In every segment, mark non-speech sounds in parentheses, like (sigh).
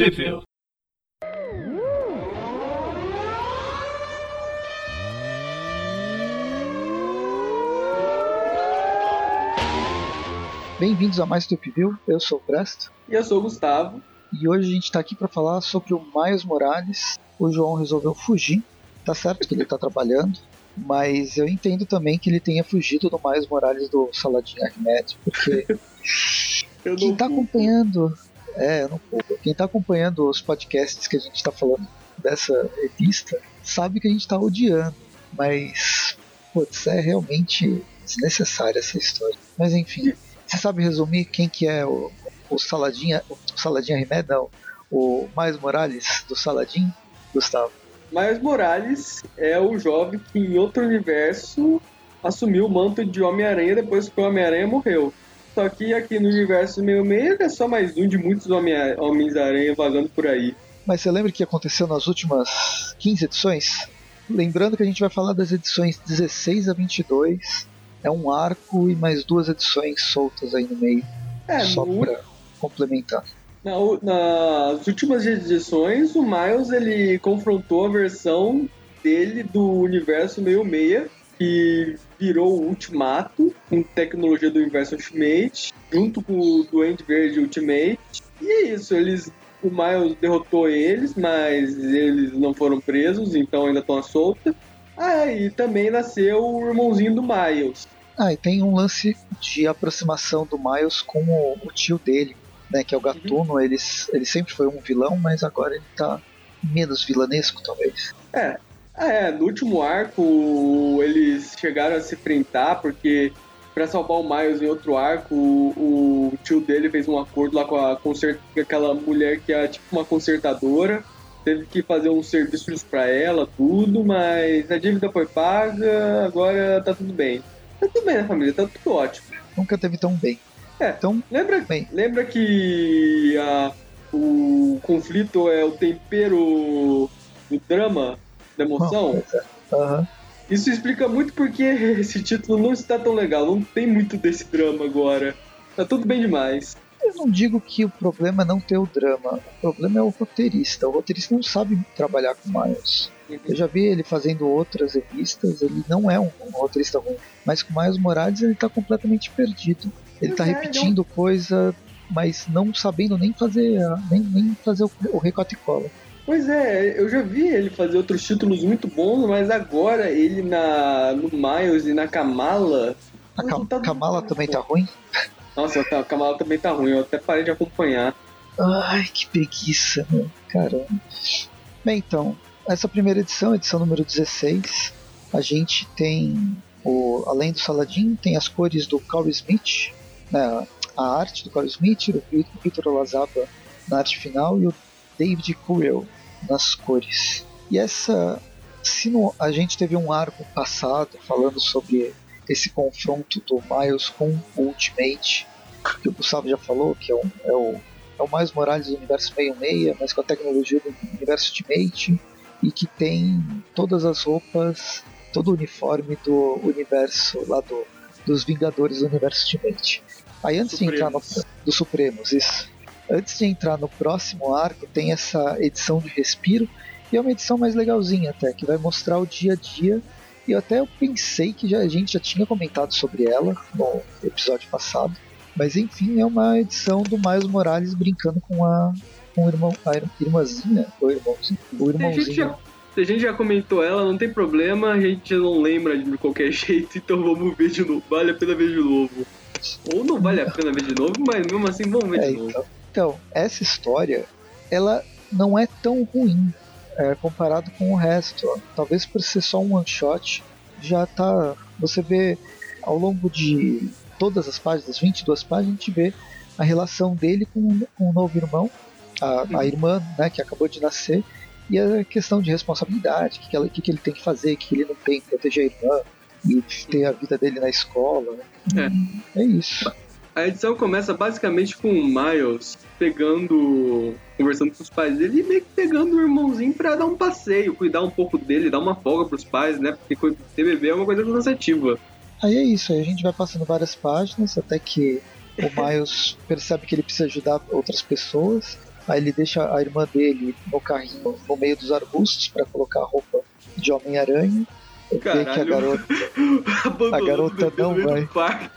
Trivia. Bem-vindos a mais do View, eu sou o Presto. E eu sou o Gustavo. E hoje a gente está aqui para falar sobre o Miles Morales. O João resolveu fugir, tá certo que ele está trabalhando, mas eu entendo também que ele tenha fugido do Miles Morales do Saladin Ahmed, porque (laughs) quem está acompanhando, é, eu não culpo, quem está acompanhando os podcasts que a gente está falando dessa revista sabe que a gente está odiando, mas putz, é realmente desnecessária essa história. Mas enfim. Você sabe resumir quem que é o, o Saladinha, o Saladinha Rimed, não, o Mais Morales do Saladin, Gustavo? Miles Morales é o jovem que em outro universo assumiu o manto de Homem-Aranha depois que o Homem-Aranha morreu. Só que aqui no universo meio meio é só mais um de muitos Homens-Aranha vagando por aí. Mas você lembra o que aconteceu nas últimas 15 edições? Lembrando que a gente vai falar das edições 16 a 22, é um arco e mais duas edições soltas aí no meio. É, só no... pra complementar. Na, nas últimas edições, o Miles ele confrontou a versão dele do universo meio meia, que virou o Ultimato, com tecnologia do universo Ultimate, junto com o Duende Verde Ultimate. E é isso, eles o Miles derrotou eles, mas eles não foram presos, então ainda estão à solta. Ah, e também nasceu o irmãozinho do Miles. Ah, e tem um lance de aproximação do Miles com o, o tio dele, né? Que é o Gatuno. Uhum. Ele, ele sempre foi um vilão, mas agora ele tá menos vilanesco, talvez. É. É, no último arco eles chegaram a se enfrentar porque para salvar o Miles em outro arco, o, o, tio dele fez um acordo lá com, a, com aquela mulher que é tipo uma consertadora teve que fazer uns serviços para ela, tudo, mas a dívida foi paga, agora tá tudo bem. Tá tudo bem na família, tá tudo ótimo. Nunca teve tão bem. É, então, lembra, bem. lembra que a, o conflito é o tempero do drama, da emoção? Uhum. Isso explica muito porque (laughs) esse título não está tão legal, não tem muito desse drama agora. Tá tudo bem demais. Eu não digo que o problema é não ter o drama, o problema é o roteirista. O roteirista não sabe trabalhar com Miles. Uhum. Eu já vi ele fazendo outras revistas, ele não é um, um roteirista ruim. Mas com Miles Morales ele tá completamente perdido. Ele tá é, repetindo não... coisa, mas não sabendo nem fazer, nem, nem fazer o, o recorte e cola. Pois é, eu já vi ele fazer outros títulos muito bons, mas agora ele na no Miles e na Kamala. A Ka Kamala também tá ruim? Nossa, a Kamala também tá ruim, eu até parei de acompanhar. Ai, que preguiça, meu. Caramba. Bem, então, essa primeira edição, edição número 16, a gente tem, o, além do Saladin, tem as cores do Carl Smith, né, a arte do Carl Smith, o Victor Olazaba na arte final e o David Coel nas cores. E essa, se no, a gente teve um arco passado falando sobre esse confronto do Miles com o Ultimate, que o Gustavo já falou, que é, um, é o, é o Miles Morales do universo 66, mas com a tecnologia do universo Ultimate, e que tem todas as roupas, todo o uniforme do universo lá do, dos Vingadores do universo Ultimate. Aí antes Supremos. de entrar no. Dos Supremos, isso. Antes de entrar no próximo arco, tem essa edição de Respiro, e é uma edição mais legalzinha até, que vai mostrar o dia a dia e até eu pensei que já, a gente já tinha comentado sobre ela no episódio passado. Mas enfim, é uma edição do Miles Morales brincando com a, com o irmão, a irmãzinha, o irmãozinho. O irmãozinho. Se a, já, se a gente já comentou ela, não tem problema, a gente não lembra de qualquer (laughs) jeito, então vamos ver de novo. Vale a pena ver de novo. Ou não vale a pena ver de novo, mas mesmo assim vamos ver é, de novo. Então, então, essa história, ela não é tão ruim é, comparado com o resto. Ó. Talvez por ser só um one shot, já tá. Você vê ao longo de todas as páginas, 22 páginas, a gente vê a relação dele com, com o novo irmão, a, a uhum. irmã né, que acabou de nascer, e a questão de responsabilidade, o que, que, que, ele tem que fazer, que ele não tem, proteger a irmã e ter a vida dele na escola. Né? É. é isso. A edição começa basicamente com o Miles pegando, conversando com os pais dele e meio que pegando o irmãozinho pra dar um passeio, cuidar um pouco dele, dar uma folga pros pais, né? Porque ter bebê é uma coisa cansativa. Aí é isso, aí a gente vai passando várias páginas até que o (laughs) Miles percebe que ele precisa ajudar outras pessoas. Aí ele deixa a irmã dele no carrinho no meio dos arbustos para colocar a roupa de Homem-Aranha. Vê que a garota, (laughs) a garota não vai.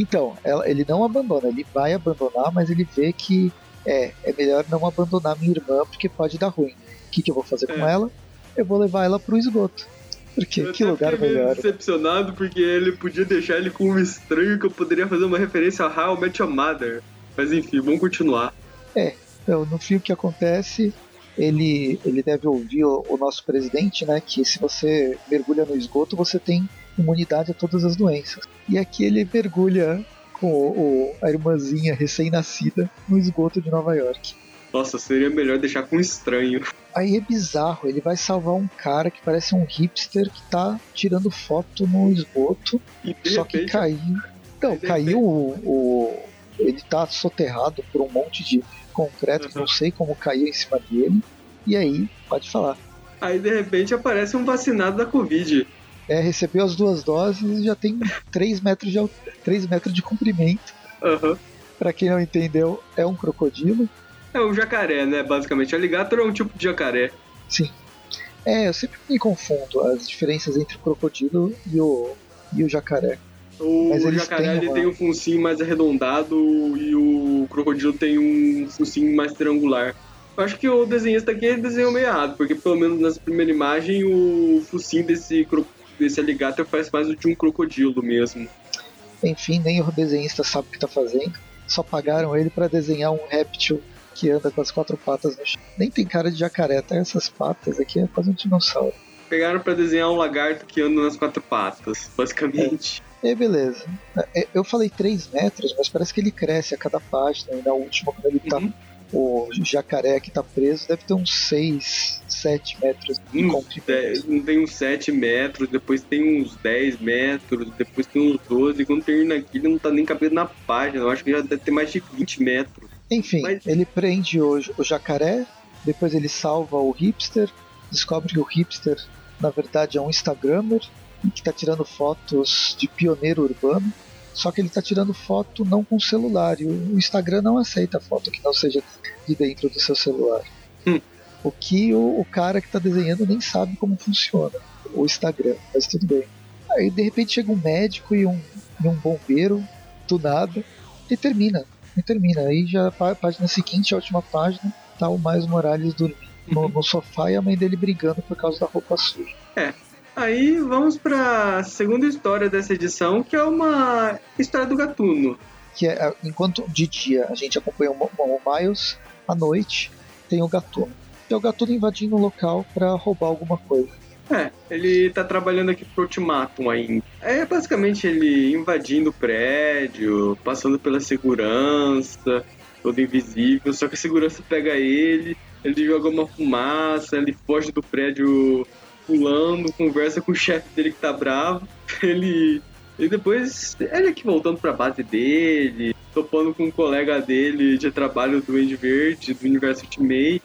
Então, ela- ele não abandona, ele vai abandonar, mas ele vê que é, é melhor não abandonar minha irmã porque pode dar ruim. O que, que eu vou fazer com É. ela? Eu vou levar ela pro esgoto. Porque Eu que lugar melhor. decepcionado porque ele podia deixar ele com um estranho que eu poderia fazer uma referência a How I Met Your Mother. Mas enfim, vamos continuar. Então, no fim, o que acontece? Ele, ele deve ouvir o, o nosso presidente, né? Que se você mergulha no esgoto, você tem imunidade a todas as doenças. E aqui ele mergulha com o, o- a irmãzinha recém-nascida no esgoto de Nova York. Nossa, seria melhor deixar com um estranho. Aí é bizarro, ele vai salvar um cara que parece um hipster que tá tirando foto no esgoto, E só que repente, caiu. Não, caiu o, o- Ele tá soterrado por um monte de concreto que Uhum. não sei como caiu em cima dele. E aí, pode falar. aí de repente aparece um vacinado da Covid. É, recebeu as duas doses e já tem 3 metros de, al- 3 metros de comprimento. Aham. Pra quem não entendeu, é um crocodilo. É um jacaré, né? Basicamente. Alligator é um tipo de jacaré. Sim. É, eu sempre me confundo as diferenças entre o crocodilo e o, e o jacaré. O jacaré ele uma- tem um focinho mais arredondado e o crocodilo tem um focinho mais triangular. Eu acho que o desenhista aqui desenhou meio errado, porque pelo menos nessa primeira imagem o focinho desse, cro- desse alligator parece mais o de um crocodilo mesmo. Enfim, nem o desenhista sabe o que tá fazendo. Só pagaram ele pra desenhar um réptil que anda com as quatro patas no chão. Nem tem cara de jacaré, até essas patas aqui é quase um dinossauro. Pegaram pra desenhar um lagarto que anda nas quatro patas, basicamente. E aí, beleza. É, Eu falei 3 metros, mas parece que ele cresce a cada página. E na última, quando ele tá. O jacaré que tá preso deve ter uns 6, 7 metros de comprimento. 10, não tem uns 7 metros, depois tem uns 10 metros, depois tem uns 12, e quando termina aqui ele não tá nem cabendo na página, eu acho que já deve ter mais de 20 metros. Enfim, Mas- ele prende o, o jacaré, depois ele salva o hipster, descobre que o hipster, na verdade, é um Instagrammer e que está tirando fotos de pioneiro urbano. Só que ele está tirando foto não com celular e o Instagram não aceita foto que não seja de dentro do seu celular. Hum. O que o, o cara que está desenhando nem sabe como funciona o Instagram, mas tudo bem. Aí de repente chega um médico e um, e um bombeiro do nada e termina e termina. Aí já a página seguinte, a última página, tá o Miles Morales dormindo no, no sofá e a mãe dele brigando por causa da roupa suja. Aí vamos pra segunda história dessa edição, que é uma história do gatuno. Que é, a- enquanto de dia a gente acompanha o, o Miles, à noite tem o Gatuno. É o Gatuno invadindo o local para roubar alguma coisa. É, ele tá trabalhando aqui pro Ultimatum ainda. É basicamente ele invadindo o prédio, passando pela segurança, todo invisível, só que a segurança pega ele, ele joga uma fumaça, ele foge do prédio pulando, conversa com o chefe dele que tá bravo, (laughs) ele. E depois ele aqui voltando pra base dele, topando com um colega dele de trabalho do Duende Verde, do Universo Ultimate.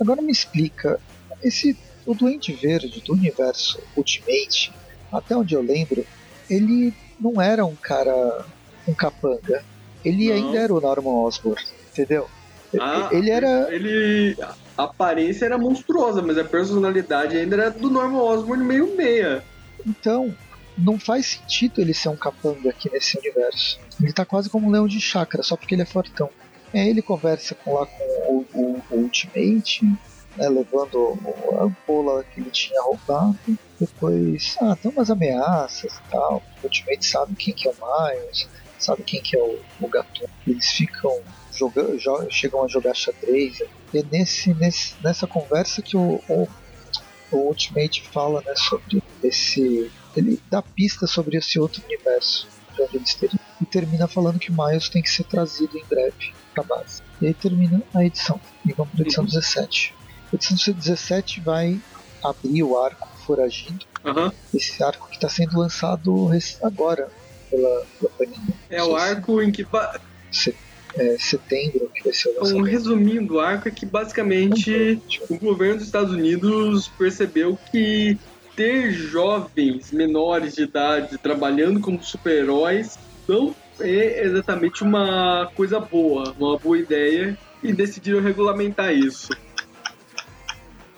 Agora me explica, esse o Duende Verde do universo Ultimate, até onde eu lembro, ele não era um cara um capanga. Ele Não. ainda era o Norman Osborn, entendeu? Ele era Ele. A aparência era monstruosa, mas a personalidade ainda era do Norman Osborn meio meia. Então, não faz sentido ele ser um capanga aqui nesse universo. Ele tá quase como um leão de chácara, só porque ele é fortão. Aí ele conversa com, lá com o, o- o Ultimate, né, levando a ampola que ele tinha roubado. Depois, ah, tem umas ameaças e tal. O Ultimate sabe quem que é o Miles, sabe quem que é o, o Gatuno. Eles ficam jogando, jo- chegam a jogar xadrez. E é nesse, nesse, nessa conversa que o, o, o Ultimate fala né, sobre esse. Ele dá pista sobre esse outro universo de onde eles teriam. E termina falando que o Miles tem que ser trazido em breve pra base. E aí termina a edição. E vamos pra edição Uhum. 17. A edição 17 vai abrir o arco foragido. Aham. Esse arco que está sendo lançado agora pela, pela Panini. É o arco em que. É, setembro que vai ser o Um lançamento. resumindo, o arco é que basicamente o governo dos Estados Unidos percebeu que ter jovens menores de idade trabalhando como super-heróis não é exatamente uma coisa boa, uma boa ideia. e decidiram regulamentar isso.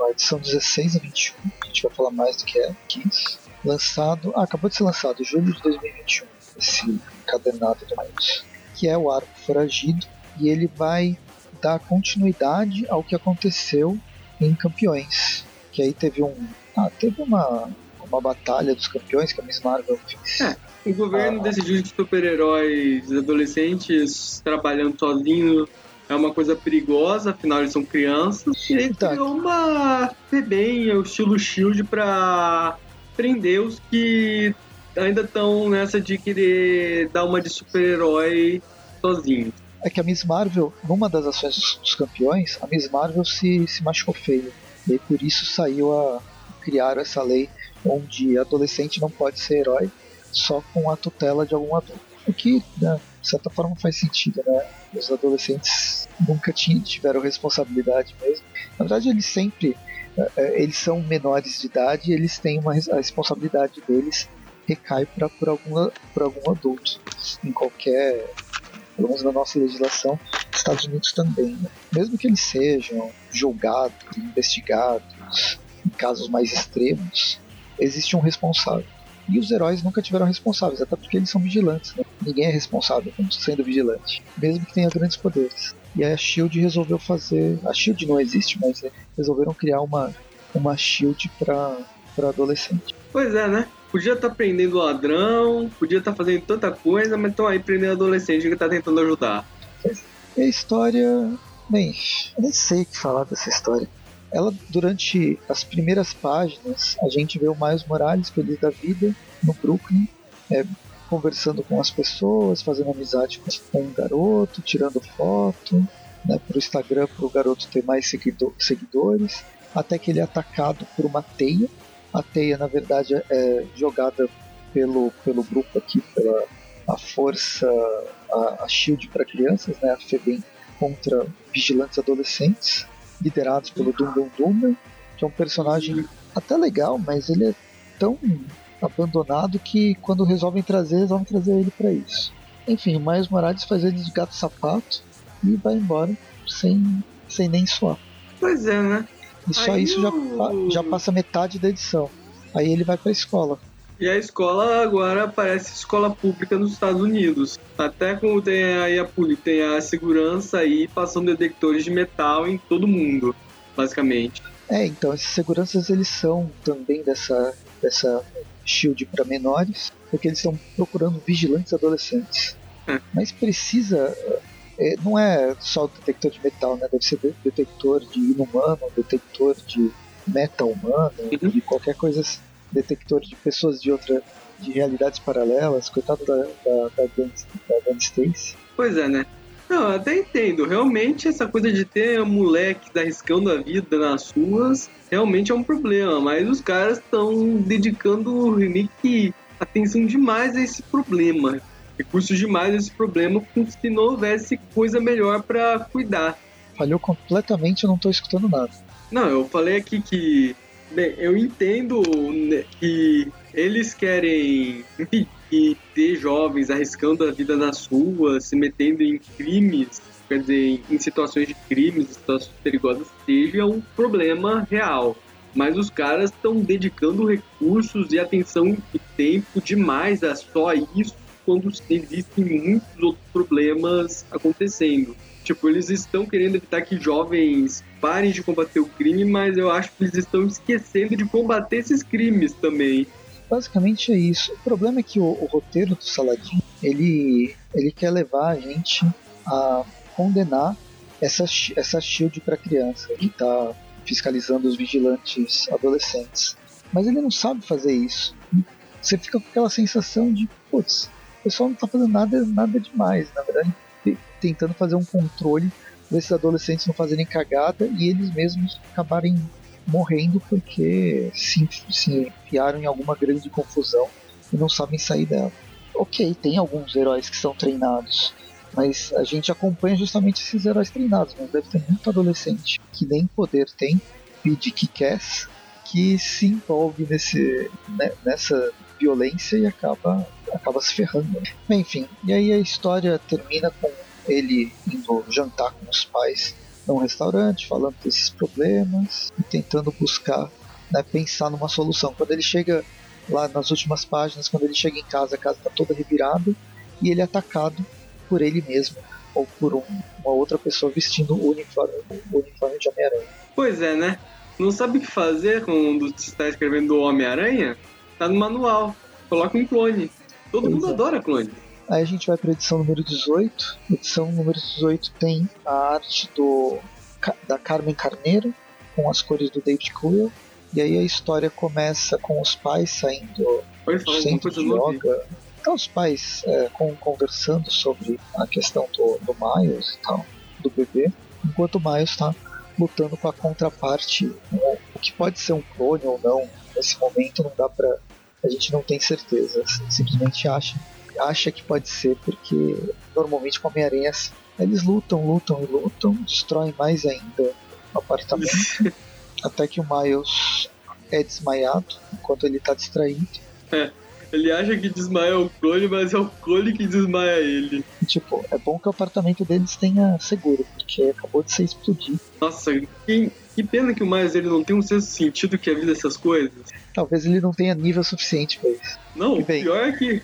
A edição 16 a 21, a gente vai falar mais do que é, que isso. Lançado, ah, acabou de ser lançado, julho de 2021, esse encadernado do Miles, que é o Arco Foragido, e ele vai dar continuidade ao que aconteceu em Campeões, que aí teve um, ah, teve uma, uma batalha dos campeões que a Miss Marvel fez. É, o governo ah, decidiu que super-heróis adolescentes trabalhando sozinhos é uma coisa perigosa, afinal eles são crianças. E ele tá. criou uma bem o estilo Shield pra prender os que ainda estão nessa de querer dar uma de super-herói sozinho. É que a Miss Marvel, numa das ações dos, campeões, a Miss Marvel se, se machucou feio. E por isso saiu a criar essa lei onde adolescente não pode ser herói só com a tutela de algum adulto. O que, né, de certa forma, faz sentido, né? Os adolescentes nunca tiveram responsabilidade mesmo. Na verdade, eles sempre é, é, eles são menores de idade e eles têm uma a responsabilidade deles recai para por algum por algum adulto em qualquer pelo menos na nossa legislação Estados Unidos também né? mesmo que eles sejam julgados investigados em casos mais extremos existe um responsável e os heróis nunca tiveram responsáveis, até porque eles são vigilantes. Né? Ninguém é responsável sendo vigilante, mesmo que tenha grandes poderes. E aí a Shield resolveu fazer. A Shield não existe, mas resolveram criar uma, uma Shield para adolescente. Pois é, né? Podia estar tá prendendo ladrão, podia estar tá fazendo tanta coisa, mas estão aí prendendo adolescente que está tentando ajudar. E a história. Bem, eu nem sei o que falar dessa história. Ela, durante as primeiras páginas, a gente vê o Miles Morales feliz da vida no Brooklyn, é, conversando com as pessoas, fazendo amizade com um garoto, tirando foto, né, para o Instagram para o garoto ter mais seguidor, seguidores, até que ele é atacado por uma teia. A teia, na verdade, é jogada pelo, pelo grupo aqui, pela a força, a, a Shield para crianças, né, a FEBEM, contra vigilantes adolescentes liderados pelo Dum Dum Dum, que é um personagem até legal, mas ele é tão abandonado que quando resolvem trazer, resolvem trazer ele para isso. Enfim, Miles Morales faz ele de gato sapato e vai embora sem, sem nem suar. Pois é, né? E só Aí isso já, já passa metade da edição. Aí ele vai pra escola. E a escola agora parece escola pública nos Estados Unidos. Até como tem aí a, tem a segurança aí passando detectores de metal em todo mundo, basicamente. É, então esses seguranças eles são também dessa, dessa shield para menores, porque eles estão procurando vigilantes adolescentes. É. Mas precisa. É, não é só detector de metal, né? Deve ser detector de inumano, detector de meta humano, uhum. de qualquer coisa assim detector de pessoas de outra de realidades paralelas, coitado da, da, da, da Stacy. Pois é, né? Não, até entendo. Realmente, essa coisa de ter moleque arriscando a vida nas ruas realmente é um problema. Mas os caras estão dedicando remake atenção demais a esse problema. Recursos demais esse problema, como se não houvesse coisa melhor para cuidar. Falhou completamente, eu não tô escutando nada. Não, eu falei aqui que Bem, eu entendo né, que eles querem impedir ter jovens arriscando a vida nas ruas, se metendo em crimes, quer dizer, em situações de crimes, situações perigosas, seja um problema real. Mas os caras estão dedicando recursos e atenção e tempo demais a só isso quando existem muitos outros problemas acontecendo. Tipo, eles estão querendo evitar que jovens parem de combater o crime, mas eu acho que eles estão esquecendo de combater esses crimes também. Basicamente é isso. O problema é que o, o roteiro do Saladin, ele, ele quer levar a gente a condenar essa, essa shield para criança. Ele tá fiscalizando os vigilantes adolescentes. Mas ele não sabe fazer isso. Você fica com aquela sensação de, putz, o pessoal não tá fazendo nada, nada demais. Na verdade, tentando fazer um controle desses adolescentes não fazerem cagada e eles mesmos acabarem morrendo porque se, se enfiaram em alguma grande confusão e não sabem sair dela. Ok, tem alguns heróis que são treinados, mas a gente acompanha justamente esses heróis treinados, mas deve ter muito adolescente que nem poder tem, e de que quer, que se envolve nesse, né, nessa violência e acaba, acaba se ferrando. Enfim, e aí a história termina com ele indo jantar com os pais num restaurante, falando desses problemas e tentando buscar, né, pensar numa solução. Quando ele chega lá nas últimas páginas, quando ele chega em casa, a casa está toda revirada e ele é atacado por ele mesmo ou por um, uma outra pessoa vestindo o uniforme, o uniforme de Homem-Aranha. Pois é, né? Não sabe o que fazer quando está escrevendo o Homem-Aranha? Tá no manual. Coloca um clone. Todo pois mundo adora clone. Aí a gente vai para edição número 18. Edição número 18 tem a arte do da Carmen Carneiro com as cores do David Coyle. E aí a história começa com os pais saindo do centro de yoga. Então os pais é, com, conversando sobre a questão do, do Miles e tal, do bebê, enquanto o Miles está lutando com a contraparte, o que pode ser um clone ou não, nesse momento não dá pra. A gente não tem certeza, simplesmente acha acha que pode ser, porque normalmente com Homem-Aranha eles lutam, lutam e lutam, destroem mais ainda o apartamento, (laughs) até que o Miles é desmaiado enquanto ele está distraído. É, ele acha que desmaia o clone, mas é o clone que desmaia ele. Tipo, é bom que o apartamento deles tenha seguro, porque acabou de ser explodido. Nossa, que, que pena que o Miles ele não tem um senso de sentido que a vida essas coisas. Talvez ele não tenha nível suficiente pra isso. Não, o pior é que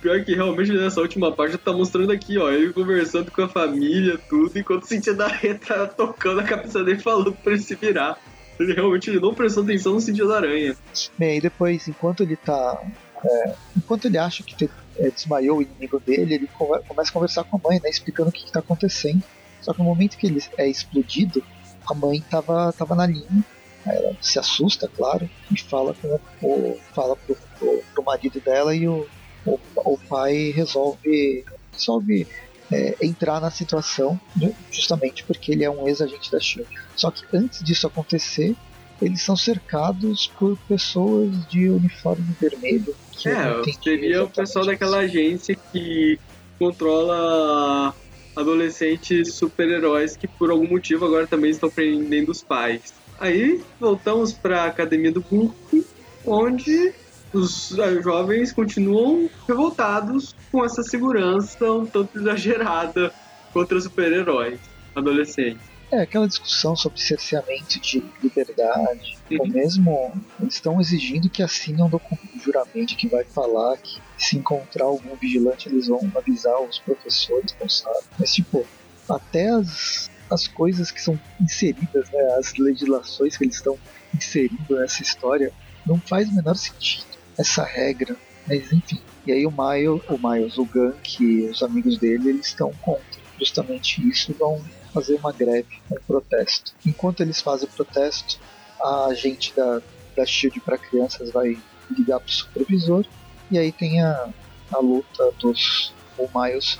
Pior que realmente nessa última parte tá mostrando aqui, ó, ele conversando com a família, tudo, enquanto o sentido da reta tocando a cabeça dele falando pra ele se virar. Ele realmente não prestou atenção no sentido da aranha. Bem, aí depois, enquanto ele tá. É, enquanto ele acha que te, é, desmaiou o inimigo dele, ele começa a conversar com a mãe, né? Explicando o que, que tá acontecendo. Só que no momento que ele é explodido, a mãe tava, tava na linha. Ela se assusta, claro, e fala com o, fala pro, pro, pro marido dela e o, o, o pai resolve, resolve é, entrar na situação justamente porque ele é um ex-agente da SHIELD. Só que antes disso acontecer, eles são cercados por pessoas de uniforme vermelho. é, seria o pessoal daquela agência que controla adolescentes super-heróis que por algum motivo agora também estão prendendo os pais. Aí voltamos para a academia do Brook, onde os jovens continuam revoltados com essa segurança um tanto exagerada contra super-heróis adolescentes. É, aquela discussão sobre cerceamento de liberdade, uhum. ou mesmo eles estão exigindo que assinem um juramento que vai falar que se encontrar algum vigilante eles vão avisar os professores responsáveis. Mas, tipo, até as, as coisas que são inseridas, né, as legislações que eles estão inserindo nessa história, não faz o menor sentido essa regra. Mas enfim. E aí o Miles, o Miles, o Gank e os amigos dele, eles estão contra justamente isso vão fazer uma greve, um protesto. Enquanto eles fazem o protesto, a agente da, da Shield para crianças vai ligar para o supervisor e aí tem a, a luta dos o Miles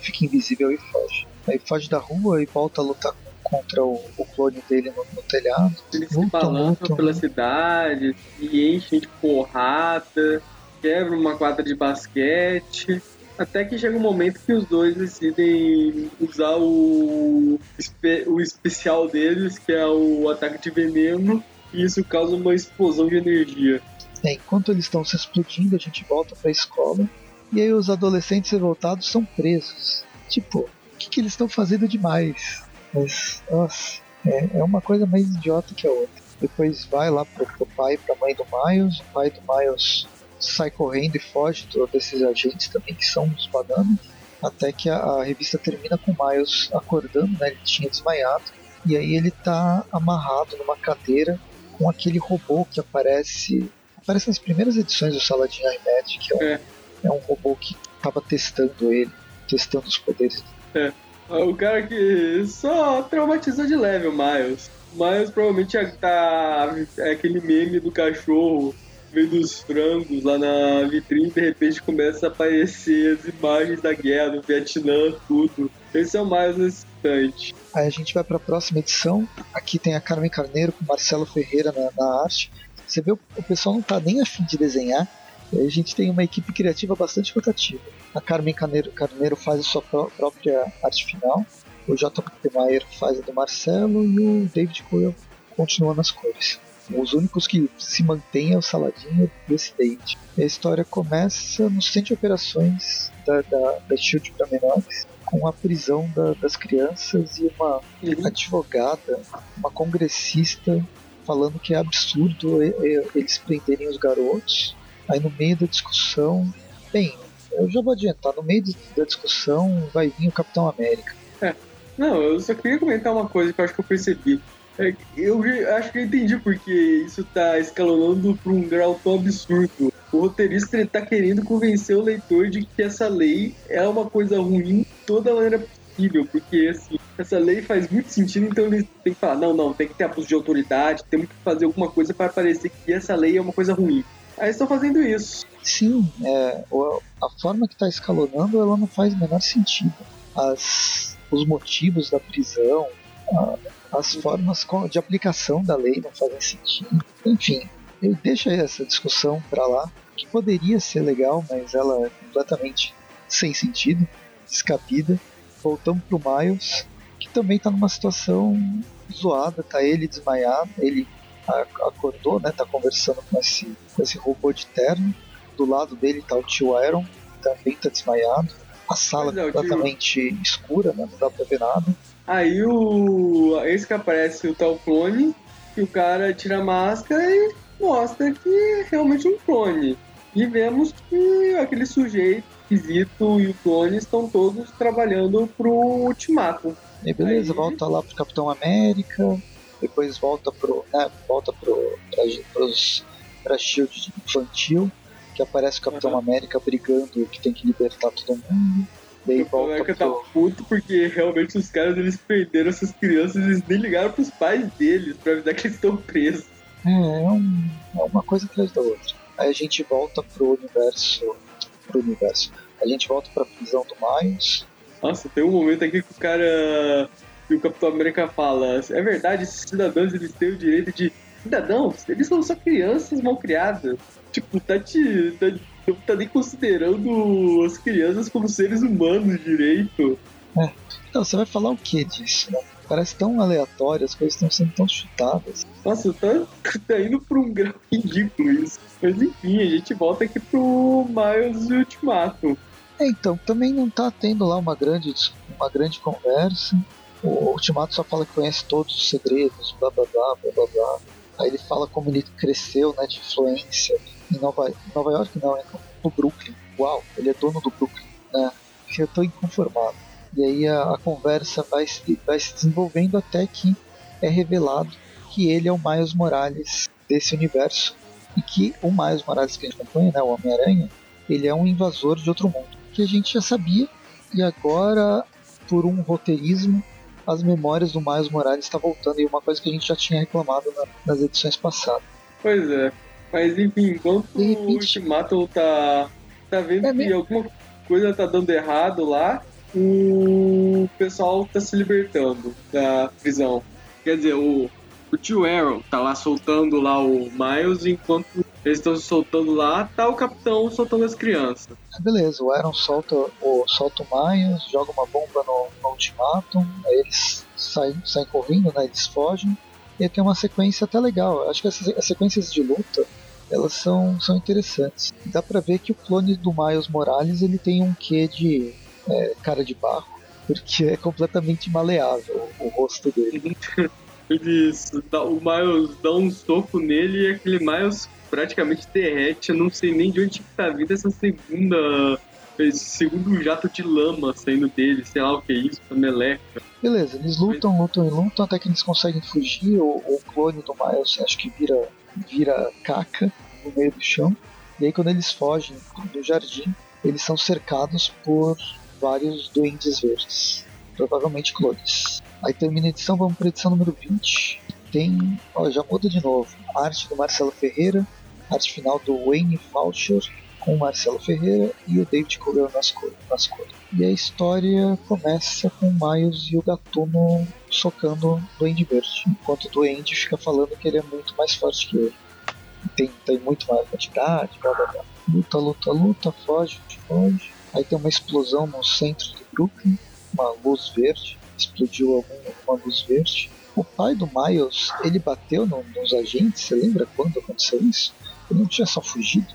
fica invisível e foge. Aí foge da rua e volta a lutar contra o, o clone dele no, no telhado. Eles se balançam pela cidade e enchem de porrada, quebram uma quadra de basquete. Até que chega um momento que os dois decidem usar o, o especial deles, que é o ataque de veneno, e isso causa uma explosão de energia. É, enquanto eles estão se explodindo, a gente volta pra escola, e aí os adolescentes revoltados são presos. Tipo, o que, que eles estão fazendo demais? Mas, nossa, é, é uma coisa mais idiota que a outra. Depois vai lá pro, pro pai e pra mãe do Miles, o pai do Miles sai correndo e foge desses agentes também, que são os bananas, até que a, a, revista termina com o Miles acordando, né, ele tinha desmaiado, e aí ele tá amarrado numa cadeira com aquele robô que aparece aparece nas primeiras edições do Saladin Ahmed, que é um, é. é um robô que tava testando ele, testando os poderes. É. O cara que só traumatizou de leve o Miles. Miles provavelmente é, tá, é aquele meme do cachorro meio dos frangos lá na vitrine de repente começa a aparecer as imagens da guerra do Vietnã, tudo. Esse é o Miles nesse instante. Aí a gente vai para a próxima edição. Aqui tem a Carmen Carneiro com Marcelo Ferreira na, na arte. Você vê o, pessoal não tá nem afim de desenhar. A gente tem uma equipe criativa bastante rotativa. A Carmen Carneiro, Carneiro faz a sua pró própria arte final, o J.P. Maier faz a do Marcelo e o David Coyle continua nas cores. Os únicos que se mantêm é o Saladinho e esse David. a história começa no centro de operações da, da, da SHIELD para menores, com a prisão da, das crianças e uma Uhum. advogada, uma congressista, falando que é absurdo e- e- eles prenderem os garotos. Aí no meio da discussão, bem, eu já vou adiantar, no meio da discussão vai vir o Capitão América. Não, eu só queria comentar uma coisa que eu acho que eu percebi. É Eu acho que eu entendi porque isso tá escalonando pra um grau tão absurdo. O roteirista ele tá querendo convencer o leitor de que essa lei é uma coisa ruim de toda maneira possível, porque assim, essa lei faz muito sentido, então ele tem que falar, não, não, tem que ter abuso de autoridade, temos que fazer alguma coisa para parecer que essa lei é uma coisa ruim. Aí estão fazendo isso. Sim, é, a forma que está escalonando ela não faz o menor sentido. As, os motivos da prisão, a- as formas de aplicação da lei não fazem sentido. Enfim, eu deixo essa discussão para lá, que poderia ser legal, mas ela é completamente sem sentido, descabida. Voltamos pro Miles, que também está numa situação zoada, tá ele desmaiado, ele acordou, né? Tá conversando com esse, com esse robô de terno. Do lado dele tá o tio Iron, também tá desmaiado. A sala é, completamente escura, né? Não dá pra ver nada. Aí o. Esse que aparece o tal clone, que o cara tira a máscara e mostra que é realmente um clone. E vemos que aquele sujeito esquisito e o clone estão todos trabalhando pro ultimato. E beleza, Aí- volta lá pro Capitão América, depois volta pro. Né, volta pro. Pra, pros, pra Shield infantil, que aparece o Capitão Aham. América brigando que tem que libertar todo mundo. Daí O América tá puto porque realmente os caras eles perderam essas crianças e eles nem ligaram pros pais deles pra avisar que eles estão presos. É, é, um- é uma coisa atrás da outra. Aí a gente volta pro universo. Pro universo. A gente volta pra prisão do Miles. Nossa, tem um momento aqui que o cara. que o Capitão América fala: é verdade, esses cidadãos eles têm o direito de. Cidadãos, eles são só crianças mal criadas. Tipo, tá te. Tá, não tá nem considerando as crianças como seres humanos direito. Então, você vai falar o que disso, né? Parece tão aleatório, as coisas estão sendo tão chutadas. Nossa, tá, tá (laughs) indo pra um grau (laughs) ridículo isso. Mas enfim, a gente volta aqui pro Miles e Ultimato. É, então, também não tá tendo lá uma grande, uma grande conversa. O Ultimato só fala que conhece todos os segredos, blá blá blá blá blá blá. Aí ele fala como ele cresceu, né, de influência em Nova, Nova York, não, é no Brooklyn. Uau, ele é dono do Brooklyn, né? Eu tô inconformado. E aí a, a conversa vai se, vai se desenvolvendo até que é revelado que ele é o Miles Morales desse universo. E que o Miles Morales que a gente acompanha, né, o Homem-Aranha, ele é um invasor de outro mundo. Que a gente já sabia, e agora, por um roteirismo, as memórias do Miles Morales está voltando, e uma coisa que a gente já tinha reclamado na- nas edições passadas. Pois é. Mas enfim, enquanto o Ultimato tá, tá vendo É que mesmo? alguma coisa tá dando errado lá, o pessoal tá se libertando da prisão. Quer dizer, o, o tio Aaron tá lá soltando lá o Miles, enquanto eles estão se soltando lá, tá o capitão soltando as crianças. Aí beleza, o Aaron solta o, solta o Miles, joga uma bomba no, no Ultimatum, aí eles saem, saem correndo, né, eles fogem, e tem uma sequência até legal. Acho que essas as sequências de luta, elas são, são interessantes. Dá pra ver que o clone do Miles Morales, ele tem um quê de é, cara de barro, porque é completamente maleável o, rosto dele. (laughs) Eles o Miles dá um soco nele e aquele Miles praticamente derrete. Eu não sei nem de onde que tá vindo essa segunda. Esse segundo jato de lama saindo dele, sei lá o que é isso, a meleca. Beleza, eles lutam, lutam e lutam até que eles conseguem fugir. O, o clone do Miles acho que vira, vira caca no meio do chão. E aí, quando eles fogem do jardim, eles são cercados por vários duendes verdes, provavelmente clones. Aí termina a edição, vamos para a edição número 20. Tem, ó, já muda de novo, arte do Marcelo Ferreira, arte final do Wayne Faucher, com o Marcelo Ferreira e o David. Nas cores. E a história começa com o Miles e o Gatuno socando o Duende Verde, enquanto o Duende fica falando que ele é muito mais forte que ele. Tem, tem muito mais quantidade, blá blá blá. Luta, luta, luta, foge, foge. Aí tem uma explosão no centro do Brooklyn, uma luz verde, explodiu algum- alguma luz verde. O pai do Miles, ele bateu no- nos agentes, você lembra quando aconteceu isso? Ele não tinha só fugido.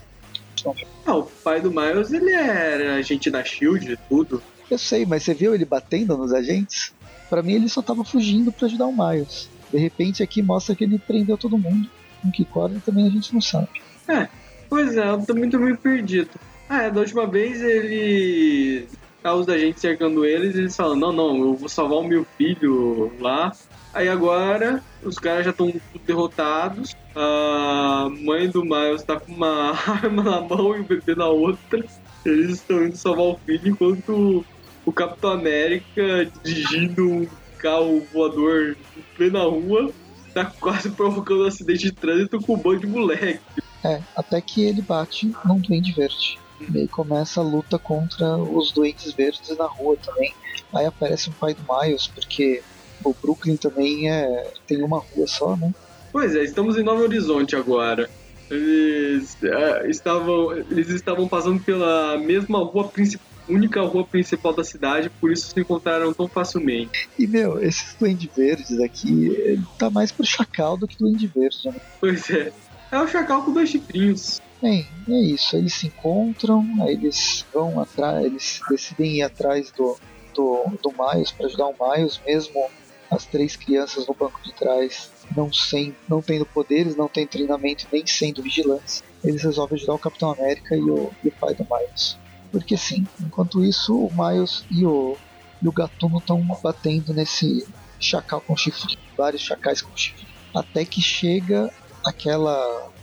Ah, o pai do Miles, ele era agente da SHIELD e tudo. Eu sei, mas você viu ele batendo nos agentes? Para mim ele só tava fugindo para ajudar o Miles. De repente aqui mostra que ele prendeu todo mundo. Com que corda também a gente não sabe. É, pois é, eu tô meio perdido. Ah, é, da última vez ele. Tá os da gente cercando eles, eles falam, não, não, eu vou salvar o meu filho lá. Aí agora os caras já estão derrotados. A mãe do Miles tá com uma (laughs) arma na mão e o bebê na outra. Eles estão indo salvar o filho enquanto o Capitão América dirigindo um carro voador em plena rua tá quase provocando um acidente de trânsito com um bando de moleque. É, até que ele bate num duende verde. E aí começa a luta contra os doentes verdes na rua também. Aí aparece um pai do Miles, porque o Brooklyn também é, tem uma rua só, né? Pois é, estamos em Novo Horizonte agora. Eles, é, estavam, eles estavam passando pela mesma rua principal única rua principal da cidade, por isso se encontraram tão facilmente. E, meu, esses Duende Verdes aqui, tá mais pro Chacal do que Duende Verde, né? Pois é. É o Chacal com dois chifrinhos. Bem, é isso. Eles se encontram, aí eles vão atrás, eles decidem ir atrás do, do, do Miles para ajudar o Miles, mesmo as três crianças no banco de trás não, sem, não tendo poderes, não tendo treinamento, nem sendo vigilantes. Eles resolvem ajudar o Capitão América e o, e o pai do Miles. Porque sim, enquanto isso, o Miles e o, e o Gatuno estão batendo nesse chacal com chifre, vários chacais com chifre. Até que chega aquela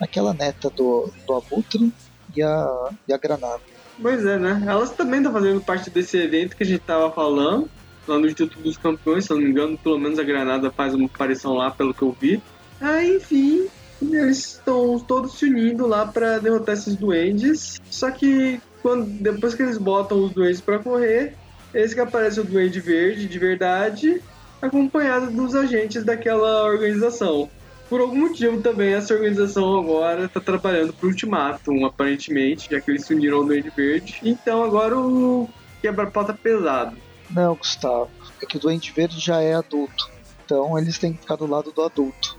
aquela neta do, do Abutre e a, e a Granada. Pois é, né? Elas também estão fazendo parte desse evento que a gente tava falando, lá no Instituto dos Campeões, se não me engano, pelo menos a Granada faz uma aparição lá, pelo que eu vi. Ah, enfim, eles estão todos se unindo lá para derrotar esses duendes. Só que quando, depois que eles botam os duendes para correr, esse que aparece o duende verde de verdade, acompanhado dos agentes daquela organização. Por algum motivo também essa organização agora está trabalhando para o Ultimatum, aparentemente, já que eles se uniram ao Duende Verde. Então agora o quebra-pau tá pesado. Não, Gustavo, é que o Duende Verde já é adulto. Então eles têm que ficar do lado do adulto.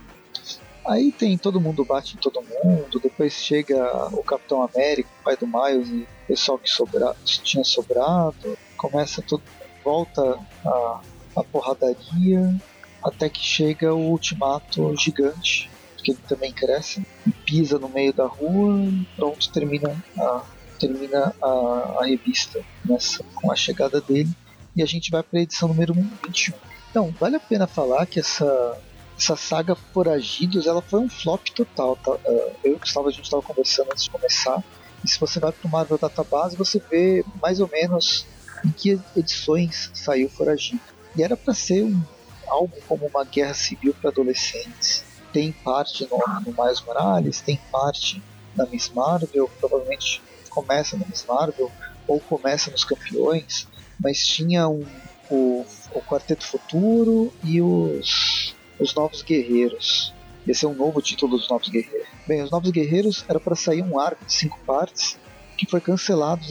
Aí tem todo mundo bate em todo mundo, depois chega o Capitão América, o pai do Miles e o pessoal que sobra, tinha sobrado, começa tudo, volta a, a porradaria, até que chega o ultimato gigante, que ele também cresce, pisa no meio da rua e pronto, termina a, termina a, a revista nessa, com a chegada dele. E a gente vai para a edição número 21. Então, vale a pena falar que essa, essa saga Foragidos ela foi um flop total. Tá? Uh, eu e o Gustavo a gente estava conversando antes de começar. E se você vai para o Marvel Database, você vê mais ou menos em que edições saiu Foragido. E era para ser um algo como uma guerra civil para adolescentes. Tem parte no, no Miles Morales, tem parte na Miss Marvel, provavelmente começa na Miss Marvel ou começa nos Campeões, mas tinha um, o, o Quarteto Futuro e os, os Novos Guerreiros. Esse é um novo título dos Novos Guerreiros. Bem, os Novos Guerreiros era para sair um arco de cinco partes que foi cancelado,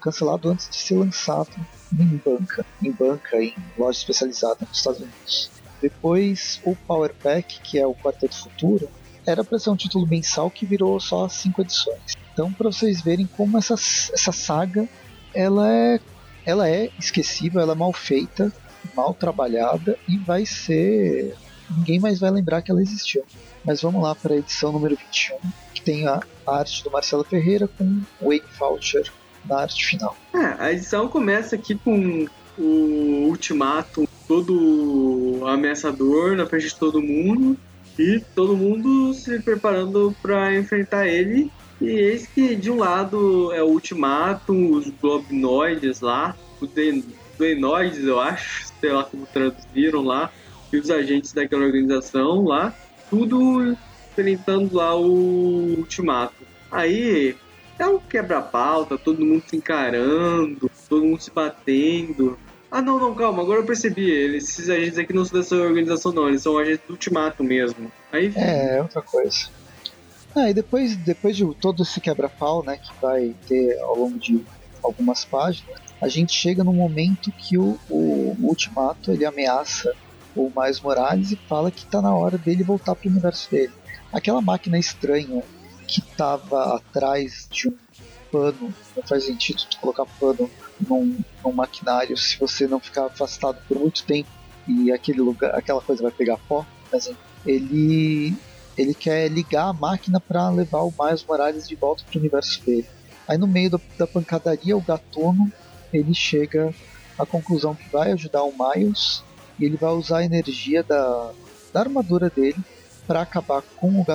cancelado antes de ser lançado em banca, em banca, em loja especializada nos Estados Unidos. Depois, o Power Pack, que é o Quarteto Futuro, era para ser um título mensal que virou só cinco edições. Então, para vocês verem como essa, essa saga ela é, ela é esquecível, ela é mal feita, mal trabalhada e vai ser. Ninguém mais vai lembrar que ela existiu. Mas vamos lá para a edição número 21, que tem a arte do Marcelo Ferreira com Wayne Faucher na arte final. É, a edição começa aqui com o ultimato todo ameaçador na frente de todo mundo e todo mundo se preparando para enfrentar ele. E eis que de um lado é o ultimatum, os globinoides lá, os duenoides, eu acho, sei lá como traduziram lá, e os agentes daquela organização lá, tudo enfrentando lá o ultimato. Aí é um quebra-pau, tá todo mundo se encarando, todo mundo se batendo. Ah, não, não, calma, agora eu percebi. Eles, esses agentes aqui não são dessa organização, não, eles são agentes do Ultimato mesmo. Aí, é, é outra coisa. Ah, e depois, depois de todo esse quebra-pau, né, que vai ter ao longo de algumas páginas, a gente chega no momento que o, o, Ultimato ele ameaça o Miles Morales e fala que tá na hora dele voltar pro universo dele. Aquela máquina estranha que estava atrás de um pano, não faz sentido tu colocar pano num, num maquinário se você não ficar afastado por muito tempo e aquele lugar, aquela coisa vai pegar pó, assim, ele ele quer ligar a máquina para levar o Miles Morales de volta para o universo dele. Aí no meio da, da pancadaria, o Gatuno ele chega à conclusão que vai ajudar o Miles e ele vai usar a energia da, da armadura dele para acabar com o,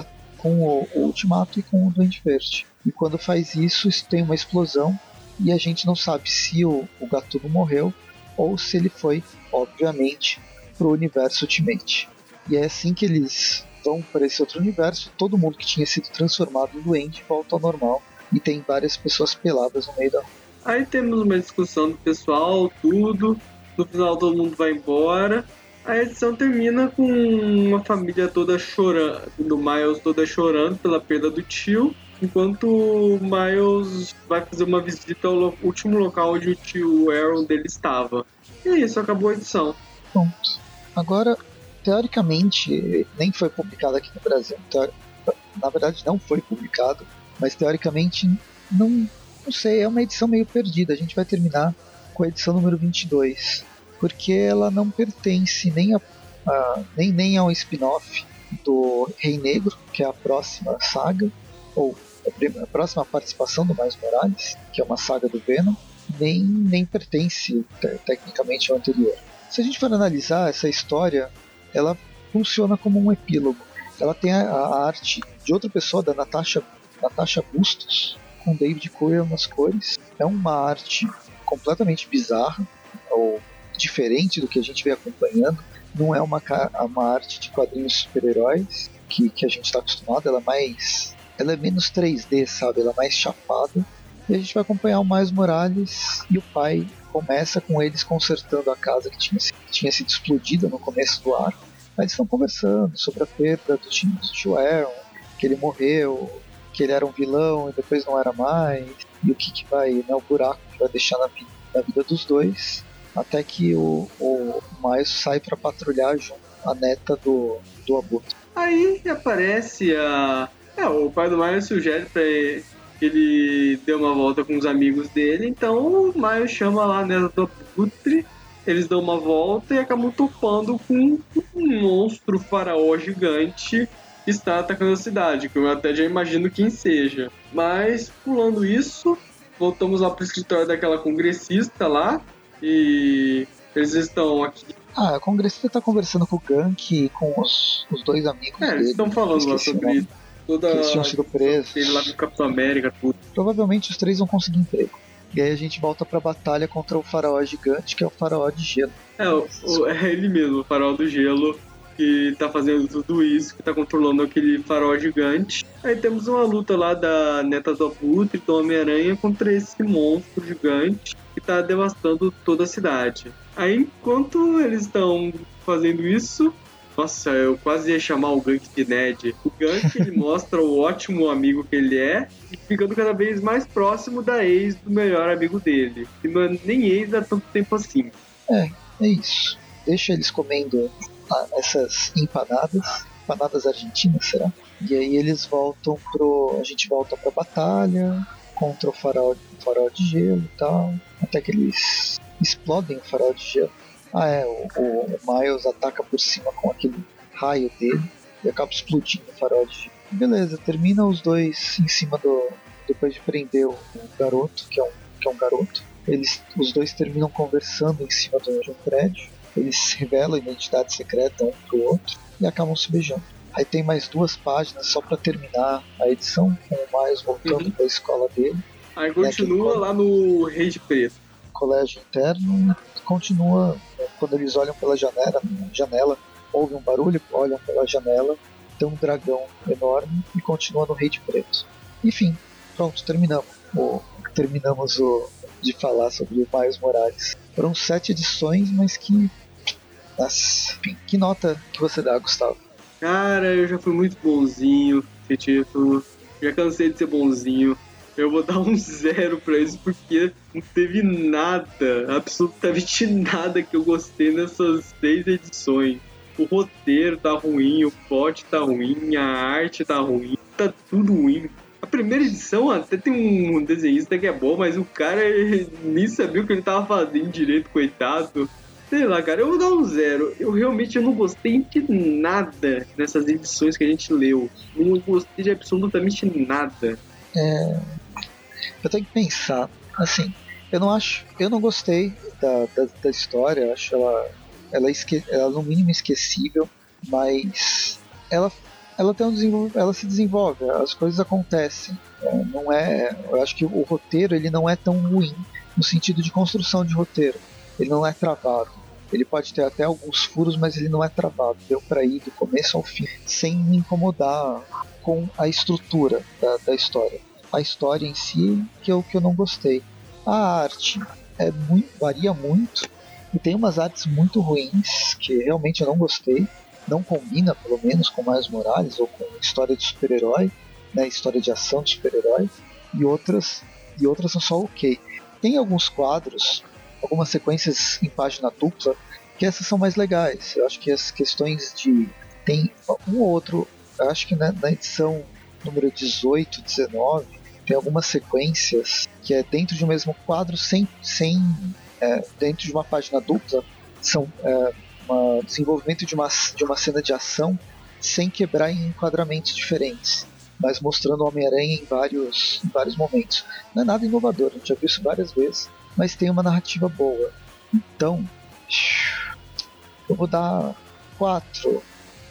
com o, o Ultimato e com o Duende Verde. E quando faz isso, isso tem uma explosão e a gente não sabe se o, o Gatuno morreu ou se ele foi, obviamente, para o universo Ultimate. E é assim que eles vão para esse outro universo. Todo mundo que tinha sido transformado em doente volta ao normal e tem várias pessoas peladas no meio da rua. Aí temos uma discussão do pessoal, tudo. No final todo mundo vai embora. A edição termina com uma família toda chorando, do Miles toda chorando pela perda do tio, enquanto o Miles vai fazer uma visita ao último local onde o tio Aaron dele estava. E é isso, acabou a edição. Pronto. Agora, teoricamente, nem foi publicado aqui no Brasil. Na verdade, não foi publicado, mas teoricamente, não, não sei, é uma edição meio perdida. A gente vai terminar com a edição número 22 porque ela não pertence nem a, a nem, nem a spin-off do Rei Negro, que é a próxima saga, ou a próxima participação do Miles Morales, que é uma saga do Venom, nem, nem pertence tecnicamente ao anterior. Se a gente for analisar essa história, ela funciona como um epílogo. Ela tem a, a arte de outra pessoa, da Natasha, Natasha Bustos, com David Coyer nas cores. É uma arte completamente bizarra, ou diferente do que a gente vem acompanhando. Não é uma, uma arte de quadrinhos super-heróis que, que a gente está acostumado, ela é mais. Ela é menos 3D, sabe? Ela é mais chapada. E a gente vai acompanhar o Miles Morales e o pai começa com eles consertando a casa que tinha, tinha sido explodida no começo do arco. Eles estão conversando sobre a perda do time do tio Aaron, que ele morreu, que ele era um vilão e depois não era mais, e o que, que vai, né, o buraco que vai deixar na na vida dos dois até que o, o Miles sai para patrulhar junto a neta do, do Abutre. Aí aparece a. É, o pai do Miles sugere pra ele que ele dê uma volta com os amigos dele, então o Miles chama lá a neta do Abutre, eles dão uma volta e acabam topando com um monstro faraó gigante que está atacando a cidade, que eu até já imagino quem seja. Mas, pulando isso, voltamos lá pro escritório daquela congressista lá, e eles estão aqui. Ah, a congressista está conversando com o Gank e com os, os dois amigos. É, dele, eles estão falando lá sobre toda. Eles tinham sido presos. Ele lá no Capitão América, tudo. Provavelmente os três vão conseguir emprego. E aí a gente volta pra batalha contra o faraó gigante, que é o faraó de gelo. É, o, o, é ele mesmo, o faraó do gelo, que tá fazendo tudo isso, que tá controlando aquele faraó gigante. Aí temos uma luta lá da Neta do Abutre, do Homem-Aranha, contra esse monstro gigante que está devastando toda a cidade. Aí, enquanto eles estão fazendo isso, nossa, eu quase ia chamar o Gank de Ned. O Gank ele (laughs) mostra o ótimo amigo que ele é ficando cada vez mais próximo da ex do melhor amigo dele. E é nem ex há tanto tempo assim. É, é isso. Deixa eles comendo essas empanadas, empanadas argentinas, será? E aí eles voltam pro. A gente volta pra batalha contra o farol, farol de gelo e tal até que eles explodem o farol de gelo. Ah, é, o, o, o Miles ataca por cima com aquele raio dele e acaba explodindo o farol de gelo. Beleza, termina os dois em cima do. Depois de prender o, garoto, que é um, que é um garoto. Eles, os dois terminam conversando em cima de um prédio. Eles revelam a identidade secreta um pro outro e acabam se beijando. Aí tem mais duas páginas só para terminar a edição, com o Miles voltando uhum. da escola dele Aí continua lá no Rei de Preto. Colégio interno continua né, quando eles olham pela janela, janela, ouve um barulho, olham pela janela, tem um dragão enorme e continua no Rei de Preto. Enfim, pronto, terminamos. O, terminamos o, de falar sobre o Miles Morales. Foram sete edições, mas que. Que nota que você dá, Gustavo? Cara, eu já fui muito bonzinho esse título. Já cansei de ser bonzinho. Eu vou dar um (laughs) zero pra isso porque não teve nada, absolutamente (laughs) nada que eu gostei nessas seis edições. O roteiro tá ruim, o plot tá ruim, a arte tá ruim, tá tudo ruim. A primeira edição até tem um desenhista que é bom, mas o cara (laughs) nem sabia o que ele tava fazendo direito, coitado. Sei lá, cara, eu vou dar um zero. Eu realmente não gostei de nada nessas edições que a gente leu. Não gostei de absolutamente nada. É... Eu tenho que pensar. Assim, eu não acho. Eu não gostei da, da, da história. Acho ela, ela, esque, ela no mínimo esquecível, mas ela ela tem um ela se desenvolve, as coisas acontecem. É, não é, eu acho que o roteiro ele não é tão ruim no sentido de construção de roteiro. Ele não é travado. Ele pode ter até alguns furos, mas ele não é travado. Deu para ir do começo ao fim, sem me incomodar com a estrutura da, da história. A história em si, que eu, que eu não gostei. A arte é muito, varia muito, e tem umas artes muito ruins, que realmente eu não gostei. Não combina, pelo menos, com Miles Morales ou com história de super-herói, né, história de ação de super-herói. E outras, e outras são só ok. Tem alguns quadros algumas sequências em página dupla, que essas são mais legais. Eu acho que as questões de. Tem um ou outro, acho que na, na edição número 18, 19, tem algumas sequências que é dentro de um mesmo quadro, sem. sem é, dentro de uma página dupla, são é, um desenvolvimento de uma, de uma cena de ação sem quebrar em enquadramentos diferentes, mas mostrando o Homem-Aranha em vários, em vários momentos. Não é nada inovador, a gente já viu isso várias vezes, mas tem uma narrativa boa. Então, eu vou dar quatro,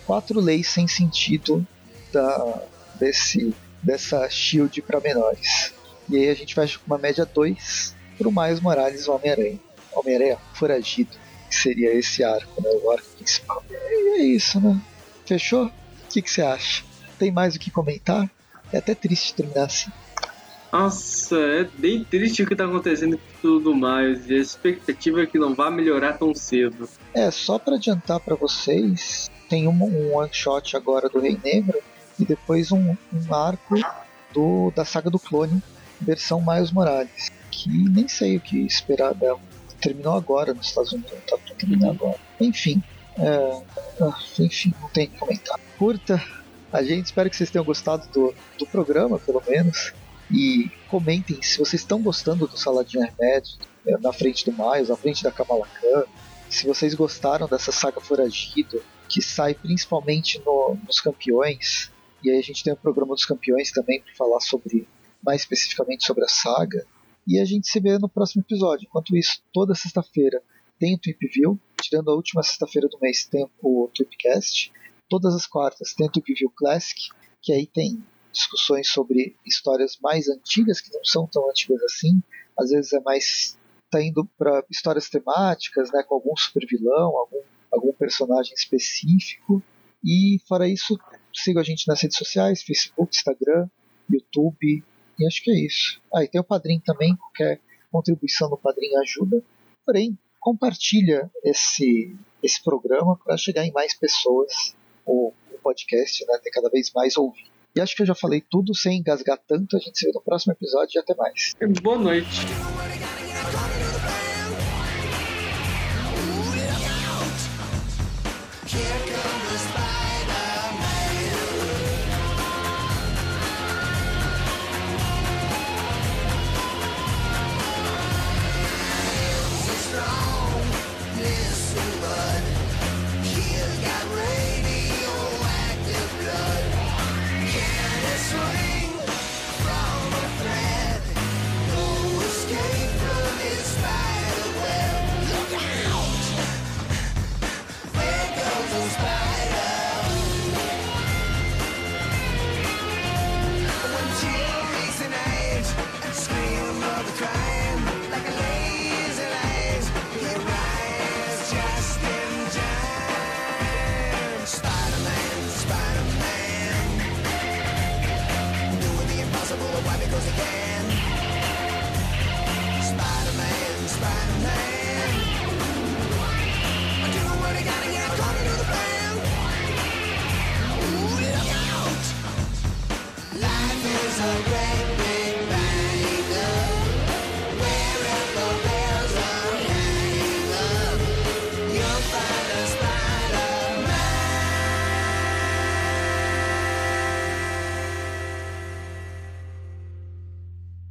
quatro leis sem sentido da, desse, dessa Shield para menores. E aí a gente vai com uma média 2 para o Miles Morales Homem-Aranha. Homem-Aranha foragido, que seria esse arco, né, o arco principal. E é isso, né? Fechou? O que, que você acha? Tem mais o que comentar? É até triste terminar assim. Nossa, é bem triste o que tá acontecendo com tudo mais. E a expectativa é que não vá melhorar tão cedo. É, só para adiantar para vocês, tem um, um one shot agora do Rei Negro e depois um, um arco do, da saga do clone, versão Miles Morales. Que nem sei o que esperar dela. Terminou agora nos Estados Unidos, tá pra terminar uhum. agora. Enfim, é, ah, enfim, não tem que comentar. Curta a gente, espero que vocês tenham gostado do, do programa, pelo menos. E comentem se vocês estão gostando do Saladin Ahmed né, na frente do Miles, na frente da Kamala Khan. Se vocês gostaram dessa saga Foragido, que sai principalmente no, nos campeões. E aí a gente tem o programa dos campeões também para falar sobre mais especificamente sobre a saga. E a gente se vê no próximo episódio. Enquanto isso, toda sexta-feira tem o Tweep View. Tirando a última sexta-feira do mês, tem o Tweepcast. Todas as quartas tem o Tweep View Classic, que aí tem discussões sobre histórias mais antigas, que não são tão antigas assim, às vezes é mais tá indo para histórias temáticas, né, com algum supervilão, algum, algum personagem específico. E fora isso, siga a gente nas redes sociais, Facebook, Instagram, YouTube, e acho que é isso. Ah, e tem o Padrim também, qualquer contribuição no Padrim ajuda. Porém, compartilha esse, esse programa para chegar em mais pessoas, o, o podcast, né, ter cada vez mais ouvido. E acho que eu já falei tudo sem engasgar tanto. A gente se vê no próximo episódio e até mais. Boa noite.